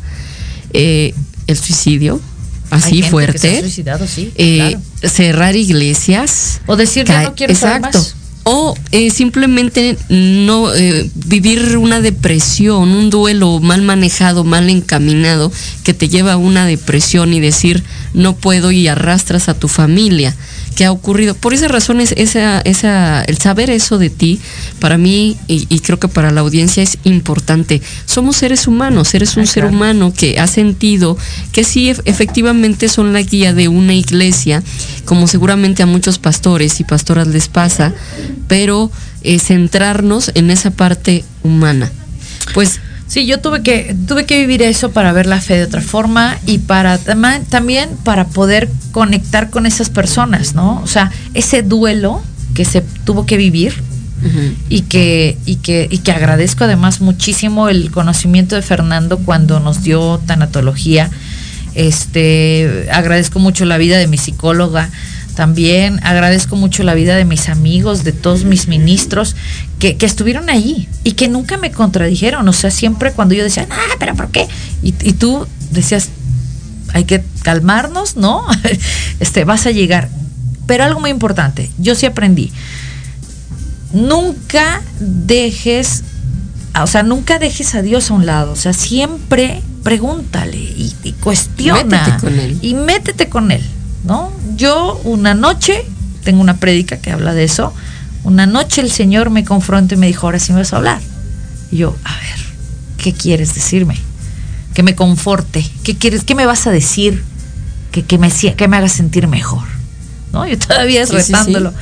el suicidio, así fuerte. Cerrar iglesias. O decir, que no quiero exacto o eh, simplemente no eh, vivir una depresión, un duelo mal manejado, mal encaminado, que te lleva a una depresión y decir no puedo y arrastras a tu familia que ha ocurrido. Por esa razón, es esa, esa, el saber eso de ti, para mí y, creo que para la audiencia es importante. Somos seres humanos, eres un ah, ser humano que ha sentido que sí, efectivamente son la guía de una iglesia, como seguramente a muchos pastores y pastoras les pasa, pero eh, centrarnos en esa parte humana. Pues Sí, yo tuve que, tuve que vivir eso para ver la fe de otra forma y para también para poder conectar con esas personas, ¿no? O sea, ese duelo que se tuvo que vivir y, que, y, que, y que agradezco además muchísimo el conocimiento de Fernando cuando nos dio tanatología. Este, agradezco mucho la vida de mi psicóloga, también agradezco mucho la vida de mis amigos, de todos mis ministros que, estuvieron ahí y que nunca me contradijeron. O sea, siempre cuando yo decía, ah, pero ¿por qué? Y, y tú decías, hay que calmarnos, ¿no? [laughs] este, vas a llegar. Pero algo muy importante, yo sí aprendí. Nunca dejes, o sea, nunca dejes a Dios a un lado. O sea, siempre pregúntale y, y cuestiona. Métete con él. Y métete con él. ¿no? Yo una noche, tengo una prédica que habla de eso, una noche el Señor me confrontó y me dijo, ahora sí me vas a hablar. Y yo, a ver, ¿qué quieres decirme? Que me conforte, ¿qué quieres? ¿Qué me vas a decir? Que, que me, que me haga sentir mejor. ¿No? Yo todavía es retándolo.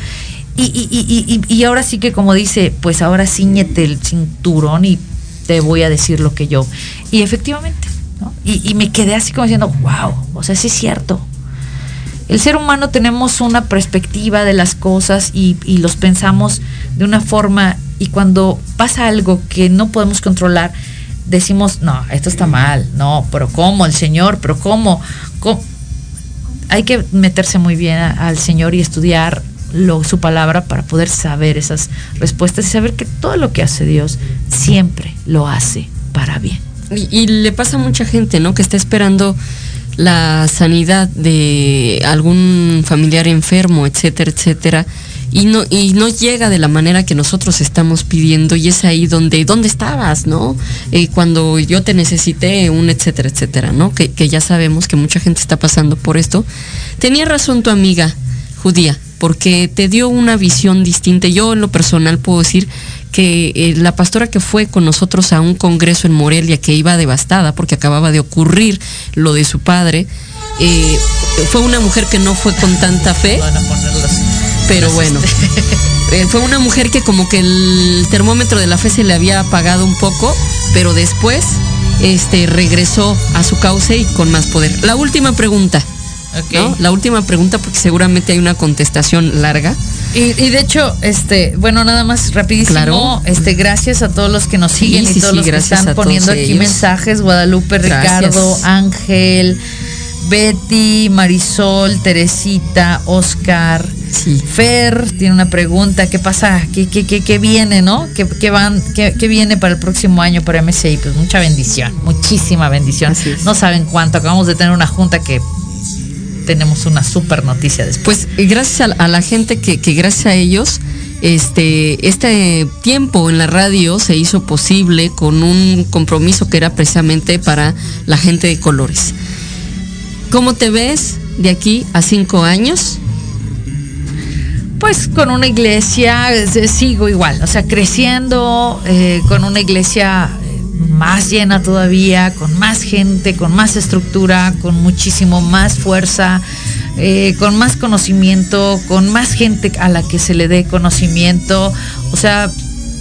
Y, y, y, y, ahora sí que como dice, pues ahora ciñete el cinturón y te voy a decir lo que yo. Y efectivamente, ¿no? Y, me quedé así como diciendo, wow, o sea, sí es cierto el ser humano tenemos una perspectiva de las cosas y, los pensamos de una forma y cuando pasa algo que no podemos controlar, decimos, no, esto está mal, no, pero ¿cómo? El Señor, pero ¿cómo? Hay que meterse muy bien al Señor y estudiar lo, su palabra para poder saber esas respuestas y saber que todo lo que hace Dios siempre lo hace para bien. Y, y le pasa a mucha gente, ¿no? Que está esperando la sanidad de algún familiar enfermo, etcétera, etcétera, y no, y no llega de la manera que nosotros estamos pidiendo, y es ahí donde, ¿dónde estabas, no? Eh, cuando yo te necesité, un etcétera, etcétera, ¿no? Que, que ya sabemos que mucha gente está pasando por esto. Tenía razón tu amiga judía, porque te dio una visión distinta. Yo en lo personal puedo decir que eh, la pastora que fue con nosotros a un congreso en Morelia, que iba devastada porque acababa de ocurrir lo de su padre, eh, fue una mujer que no fue con tanta fe. pero bueno. Eh, fue una mujer que como que el termómetro de la fe se le había apagado un poco, pero después este, regresó a su cauce y con más poder. La última pregunta. La última pregunta, porque seguramente hay una contestación larga. Y, de hecho, este, bueno, nada más rapidísimo, este, gracias a todos los que nos siguen y todos los que están poniendo aquí mensajes, Guadalupe, Ricardo, Ángel, Betty, Marisol, Teresita, Oscar, Fer tiene una pregunta, ¿qué pasa? ¿Qué, qué, qué, qué viene, no? ¿Qué, van, qué, qué, viene para el próximo año para MCI? Pues mucha bendición, muchísima bendición. No saben cuánto, acabamos de tener una junta que tenemos una super noticia después. Pues gracias a, la gente que, gracias a ellos, este, este tiempo en la radio se hizo posible con un compromiso que era precisamente para la gente de colores. ¿Cómo te ves de aquí a cinco años? Pues con una iglesia, sigo igual, o sea, creciendo, eh, con una iglesia más llena todavía, con más gente, con más estructura, con muchísimo más fuerza, eh, con más conocimiento, con más gente a la que se le dé conocimiento. O sea,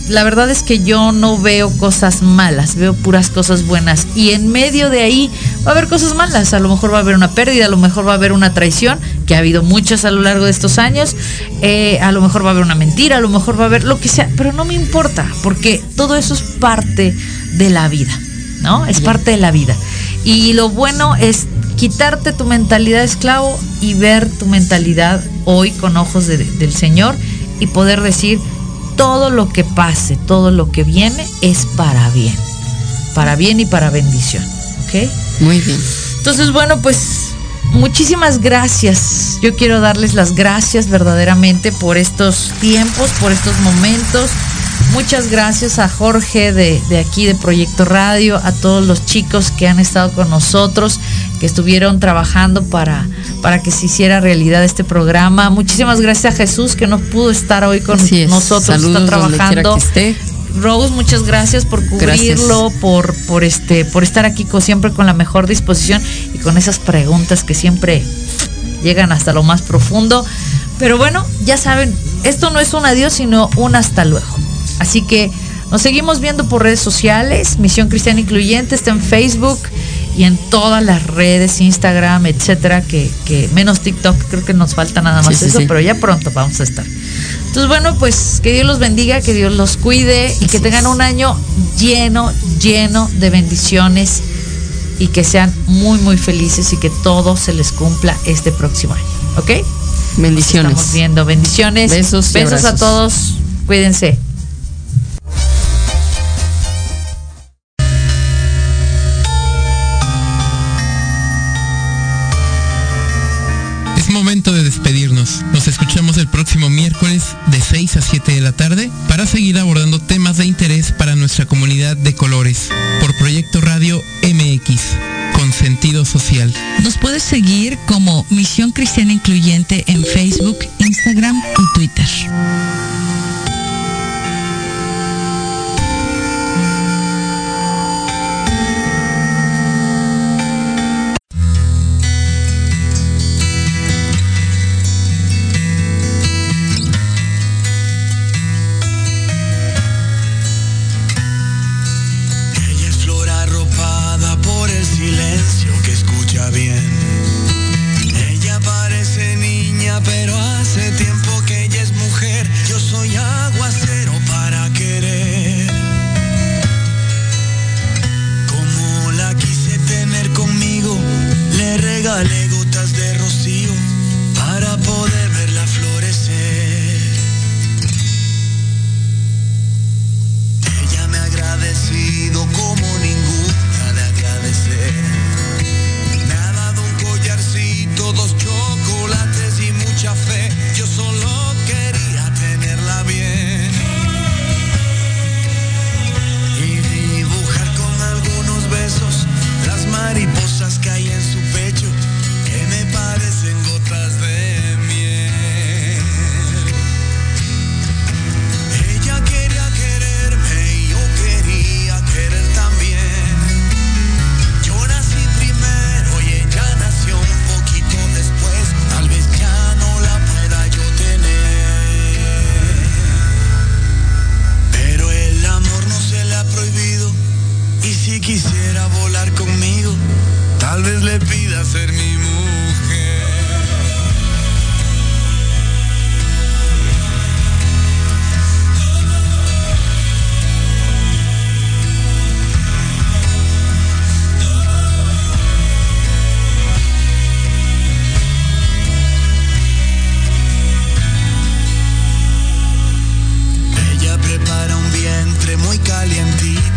la verdad es que yo no veo cosas malas, veo puras cosas buenas. Y en medio de ahí va a haber cosas malas. A lo mejor va a haber una pérdida, a lo mejor va a haber una traición, que ha habido muchas a lo largo de estos años. Eh, a lo mejor va a haber una mentira, a lo mejor va a haber lo que sea. Pero no me importa, porque todo eso es parte de la vida, ¿no? Es parte de la vida. Y lo bueno es quitarte tu mentalidad de esclavo y ver tu mentalidad hoy con ojos del Señor y poder decir, todo lo que pase, todo lo que viene es para bien, para bien y para bendición, ¿ok? Muy bien. Entonces, bueno, pues muchísimas gracias. Yo quiero darles las gracias verdaderamente por estos tiempos, por estos momentos Muchas gracias a Jorge de, aquí de Proyecto Radio, a todos los chicos que han estado con nosotros, que estuvieron trabajando para, para que se hiciera realidad este programa. Muchísimas gracias a Jesús que no pudo estar hoy con nosotros, está trabajando. Rose, muchas gracias por cubrirlo, por, por este, por estar aquí siempre con la mejor disposición y con esas preguntas que siempre llegan hasta lo más profundo. Pero bueno, ya saben, esto no es un adiós, sino un hasta luego. Así que nos seguimos viendo por redes sociales. Misión Cristiana Incluyente está en Facebook y en todas las redes, Instagram, etcétera, que, menos TikTok, creo que nos falta nada más eso, pero ya pronto vamos a estar. Entonces, bueno, pues que Dios los bendiga, que Dios los cuide y que tengan un año lleno, lleno de bendiciones y que sean muy, muy felices y que todo se les cumpla este próximo año. ¿Ok? Bendiciones. Estamos viendo. Bendiciones. Besos. Besos a todos. Cuídense. De despedirnos. Nos escuchamos el próximo miércoles de 6 a 7 de la tarde para seguir abordando temas de interés para nuestra comunidad de colores por Proyecto Radio MX con sentido social. Nos puedes seguir como Misión Cristiana Incluyente en Facebook, Instagram y Twitter.